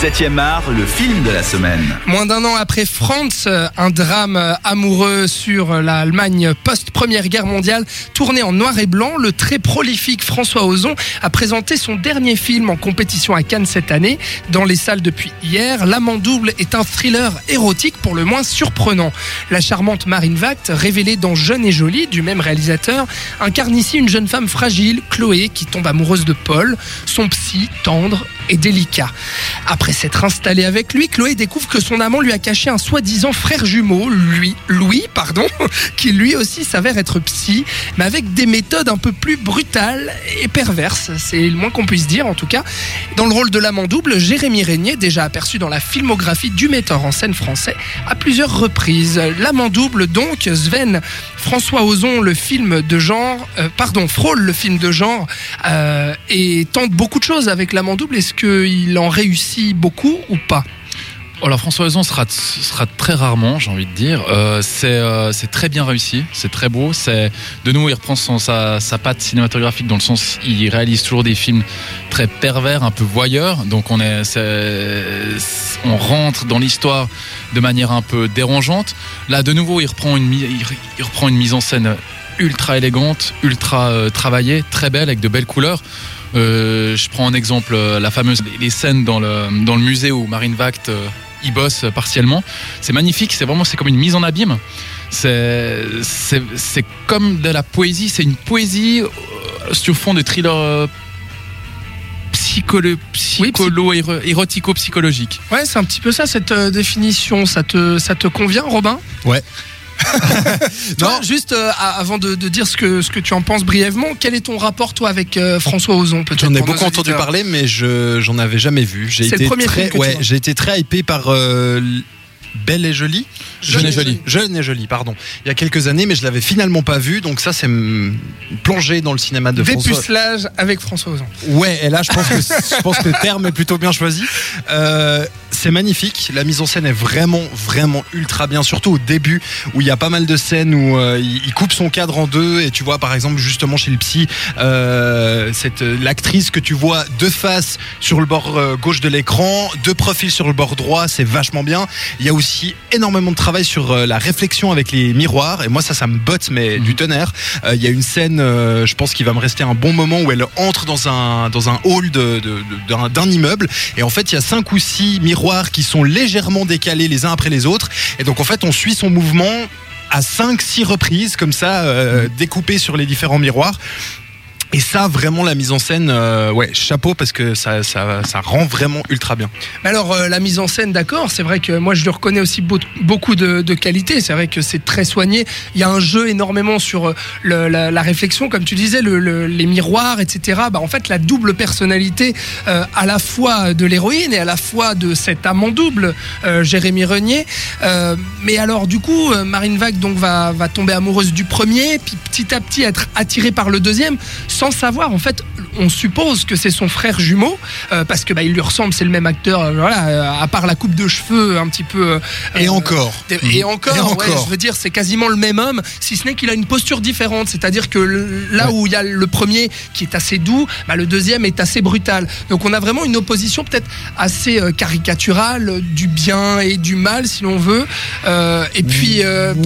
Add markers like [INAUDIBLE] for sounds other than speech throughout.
7e art, le film de la semaine. Moins d'un an après France, un drame amoureux sur l'Allemagne post-première guerre mondiale, tourné en noir et blanc, le très prolifique François Ozon a présenté son dernier film en compétition à Cannes cette année. Dans les salles depuis hier, L'amant double est un thriller érotique pour le moins surprenant. La charmante Marine Vact, révélée dans Jeune et Jolie du même réalisateur, incarne ici une jeune femme fragile, Chloé, qui tombe amoureuse de Paul, son psy tendre et délicat. Après s'être installée avec lui, Chloé découvre que son amant lui a caché un soi-disant frère jumeau, lui, Louis, pardon, [LAUGHS] qui lui aussi s'avère être psy, mais avec des méthodes un peu plus brutales et perverses. C'est le moins qu'on puisse dire, en tout cas. Dans le rôle de l'amant double, Jérémy Régnier, déjà aperçu dans la filmographie du metteur en scène français à plusieurs reprises. L'amant double, donc, Sven François Ozon, le film de genre, euh, pardon, frôle le film de genre euh, et tente beaucoup de choses avec l'amant double. Est-ce qu'il en réussit beaucoup ou pas alors François Ozon sera, sera très rarement, j'ai envie de dire. Euh, c'est très bien réussi, c'est très beau. C'est de nouveau, il reprend son, sa, sa patte cinématographique dans le sens, il réalise toujours des films très pervers, un peu voyeurs. Donc on est, on rentre dans l'histoire de manière un peu dérangeante. Là, de nouveau, il reprend une, il, reprend une mise en scène ultra élégante, ultra travaillée, très belle avec de belles couleurs. Euh, je prends en exemple la fameuse les scènes dans le, dans le musée où Marine Vact y bosse partiellement. C'est magnifique, c'est vraiment c'est comme une mise en abîme. C'est c'est comme de la poésie, c'est une poésie sur fond de thriller psycholo, psycholo érotico psychologique. Ouais, c'est un petit peu ça cette définition. Ça te ça te convient, Robin? Ouais. [LAUGHS] non, juste euh, avant de, dire ce que, ce que tu en penses brièvement, quel est ton rapport toi avec euh, François Ozon J'en ai beaucoup entendu parler, mais je j'en avais jamais vu. J'ai été, très, ouais, j'ai été très hypé par euh, Belle et Jolie. Jeune et Jolie. Jeune et Jolie, pardon. Il y a quelques années, mais je l'avais finalement pas vu, donc ça, c'est plongé dans le cinéma de François. Dépucelage avec François Ozon. Ouais, et là, je pense que, [LAUGHS] je pense que le terme est plutôt bien choisi. Euh, c'est magnifique. La mise en scène est vraiment, vraiment ultra bien, surtout au début où il y a pas mal de scènes où euh, il coupe son cadre en deux et tu vois, par exemple, justement chez le psy, euh, cette l'actrice que tu vois de face sur le bord gauche de l'écran, de profil sur le bord droit, c'est vachement bien. Il y a aussi énormément de travail sur euh, la réflexion avec les miroirs et moi ça ça me botte mais du mhm. tonnerre. Euh, il y a une scène, euh, je pense qu'il va me rester un bon moment où elle entre dans un dans un hall de, d'un immeuble et en fait il y a cinq ou six miroirs qui sont légèrement décalés les uns après les autres et donc en fait on suit son mouvement à 5-6 reprises comme ça mhm. découpé sur les différents miroirs et ça, vraiment, la mise en scène, euh, ouais, chapeau parce que ça, ça, ça rend vraiment ultra bien. Mais alors, euh, la mise en scène, d'accord, c'est vrai que moi je le reconnais aussi beaucoup de, de qualité. C'est vrai que c'est très soigné. Il y a un jeu énormément sur euh, le, la, la, réflexion, comme tu disais, le, les miroirs, etc. Bah, en fait, la double personnalité à la fois de l'héroïne et à la fois de cet amant double, Jérémy Renier. mais alors, du coup, Marine Vague donc va, va tomber amoureuse du premier, puis petit à petit être attirée par le deuxième sans savoir, en fait, on suppose que c'est son frère jumeau, euh, parce que bah, il lui ressemble, c'est le même acteur, euh, voilà, euh, à part la coupe de cheveux un petit peu. et encore. Et, encore, Ouais, je veux dire, c'est quasiment le même homme, si ce n'est qu'il a une posture différente. C'est-à-dire que là où il y a le premier qui est assez doux, bah, le deuxième est assez brutal. Donc on a vraiment une opposition peut-être assez caricaturale du bien et du mal, si l'on veut. et puis,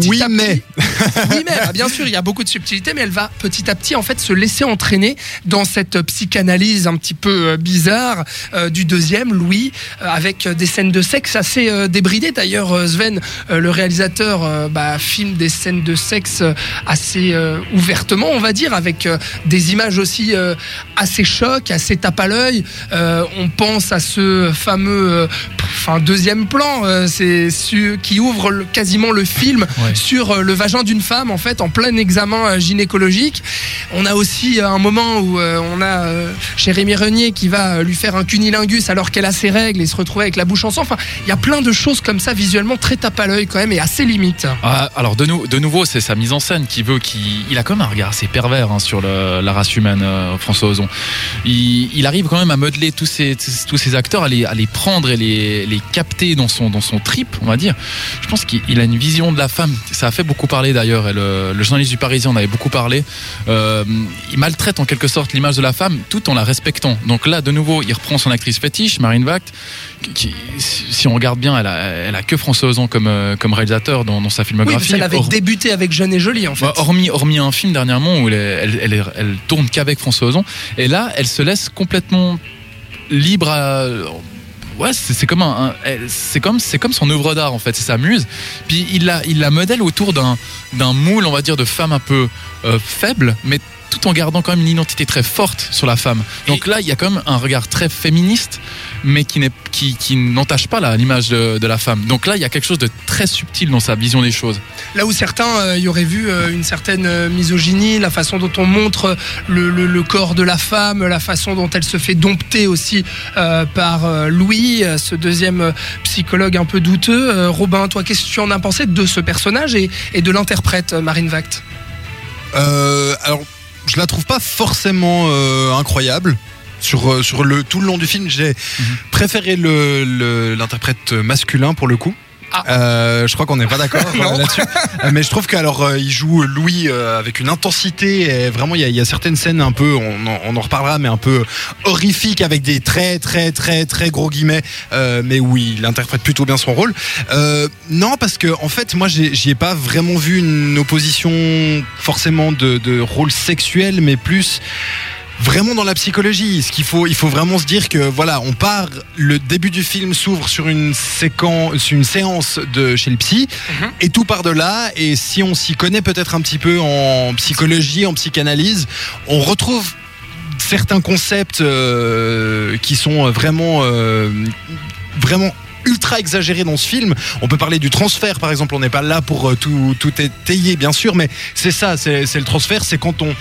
oui, mais. oui, mais bah, bien sûr, il y a beaucoup de subtilité, mais elle va petit à petit en fait se laisser entrer dans cette psychanalyse un petit peu euh, bizarre euh, du deuxième, Louis, euh, avec des scènes de sexe assez débridées. D'ailleurs, Sven, le réalisateur, bah, filme des scènes de sexe assez ouvertement, on va dire, avec des images aussi assez chocs, assez tape à l'œil. on pense à ce fameux enfin deuxième plan, c'est qui ouvre quasiment le film sur le vagin d'une femme en fait en plein examen gynécologique. On a aussi un moment où euh, on a euh, Jérémy Renier qui va euh, lui faire un cunilingus alors qu'elle a ses règles et se retrouver avec la bouche en sang. Enfin, il y a plein de choses comme ça visuellement très tape à l'œil quand même et assez limite. Ah, alors de, de nouveau, c'est sa mise en scène qui veut qu'il il a quand même un regard assez pervers hein, sur la race humaine, François Ozon. Il, arrive quand même à modeler tous ces, tous ces acteurs, à les, à les prendre et les, est capté dans son, dans son trip, on va dire. Je pense qu'il a une vision de la femme. Ça a fait beaucoup parler d'ailleurs. et Le, le journaliste du Parisien en avait beaucoup parlé. Euh, il maltraite en quelque sorte l'image de la femme tout en la respectant. Donc là, de nouveau, il reprend son actrice fétiche, Marine Vact, qui, si on regarde bien, elle a, elle a que François Ozon comme, euh, comme réalisateur dans, dans sa Oui, filmographie. parce qu'elle avait Or- débuté avec Jeune et Jolie en fait. Hormis, hormis un film dernièrement où elle, elle, elle, elle tourne qu'avec François Ozon. Et là, elle se laisse complètement libre à. Ouais, c'est comme un, elle- c'est comme c'est comme son œuvre d'art en fait, c'est sa muse. Puis il la il la modèle autour d'un d'un moule, on va dire, de femme un peu euh, faible, mais tout en gardant quand même une identité très forte sur la femme. Donc là, il y a quand même un regard très féministe, mais qui n'est qui, qui n'entache pas là l'image de, de la femme. Donc là, il y a quelque chose de très subtil dans sa vision des choses. Là où certains euh, y auraient vu euh, une certaine euh, misogynie, la façon dont on montre le, le- le corps de la femme, la façon dont elle se fait dompter aussi euh, par euh, Louis, euh, ce deuxième euh, psychologue un peu douteux. Euh, Robin, toi, qu'est-ce que tu en as pensé de ce personnage et, et de l'interprète euh, Marine Vact Euh, alors, je la trouve pas forcément euh, incroyable. Sur, euh, sur le, tout le long du film, j'ai Mhm. préféré le- le- l'interprète masculin pour le coup. Ah. Euh, je crois qu'on n'est pas d'accord euh, là-dessus. Euh, Mais je trouve qu'alors euh, il joue Louis euh, avec une intensité. Et vraiment, il y, a- il y a certaines scènes un peu, on en, on en reparlera, mais un peu horrifiques avec des très très très très gros guillemets. Euh, mais oui, il interprète plutôt bien son rôle. Euh, non, parce que en fait, moi, j'y ai pas vraiment vu une opposition forcément de, de rôle sexuel, mais plus vraiment dans la psychologie. Ce qu'il faut, il faut vraiment se dire que voilà, on part. Le début du film s'ouvre sur une séquence, sur une séance de chez le psy, Mhm. et tout part de là. Et si on s'y connaît peut-être un petit peu en psychologie, en psychanalyse, on retrouve certains concepts euh, qui sont vraiment euh, vraiment ultra exagérés dans ce film. On peut parler du transfert, par exemple. On n'est pas là pour euh, tout, tout étayer, bien sûr, mais c'est ça, c'est le transfert, c'est quand on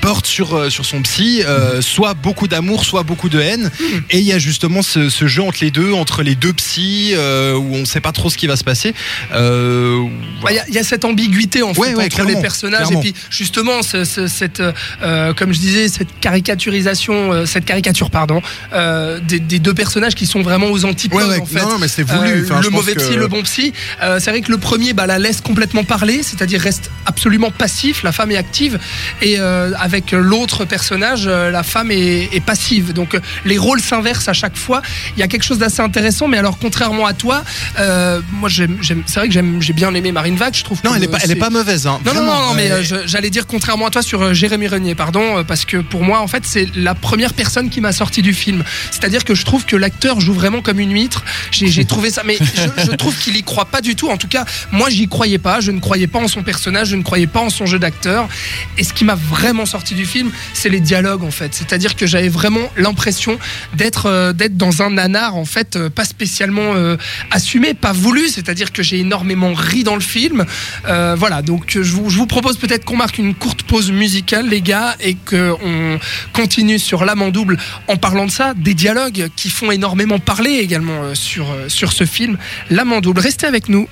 porte sur, euh, sur son psy euh, soit beaucoup d'amour, soit beaucoup de haine. Et il y a justement ce, ce jeu entre les deux, entre les deux psys, euh, où on ne sait pas trop ce qui va se passer. Euh, Bah, Il voilà. y, a- il y a cette ambiguïté en fait Ouais, entre les personnages clairement. et puis justement ce- ce- cette, euh, comme je disais, cette caricaturisation, euh, cette caricature pardon, euh, des, des deux personnages qui sont vraiment aux antipodes Ouais, ouais, en fait. non, mais c'est voulu. Enfin, le mauvais que- psy, le bon psy. Euh, c'est vrai que le premier bah, la laisse complètement parler, c'est-à-dire reste absolument passif, la femme est active, et euh, avec l'autre personnage, euh, la femme est, est passive. Donc euh, les rôles s'inversent à chaque fois. Il y a quelque chose d'assez intéressant, mais alors contrairement à toi, euh, moi j'aime, j'aime- c'est vrai que j'aime, j'ai bien aimé Marine Vac, je trouve. Non, que, elle est pas, elle est c'est- pas mauvaise. Hein. non, non, non, non, mais euh, euh, je- j'allais dire contrairement à toi sur euh, Jérémy Renier, pardon, euh, parce que pour moi, en fait, c'est la première personne qui m'a sorti du film. C'est-à-dire que je trouve que l'acteur joue vraiment comme une huître. J'ai j'ai trouvé ça, mais je, je trouve qu'il y croit pas du tout. En tout cas, moi, j'y croyais pas. Je ne croyais pas en son personnage, je ne croyais pas en son jeu d'acteur. Et ce qui m'a vraiment sorti du film, c'est les dialogues, en fait. C'est-à-dire que j'avais vraiment l'impression d'être euh, dans un nanar, en fait, euh, pas spécialement euh, assumé, pas voulu. C'est-à-dire que j'ai énormément ri dans le film. Voilà, donc je vous, je vous propose peut-être qu'on marque une courte pause musicale, les gars, et qu'on continue sur l'âme double en parlant de ça, des dialogues qui font énormément parler également sur, sur ce film, l'âme double. Restez avec nous.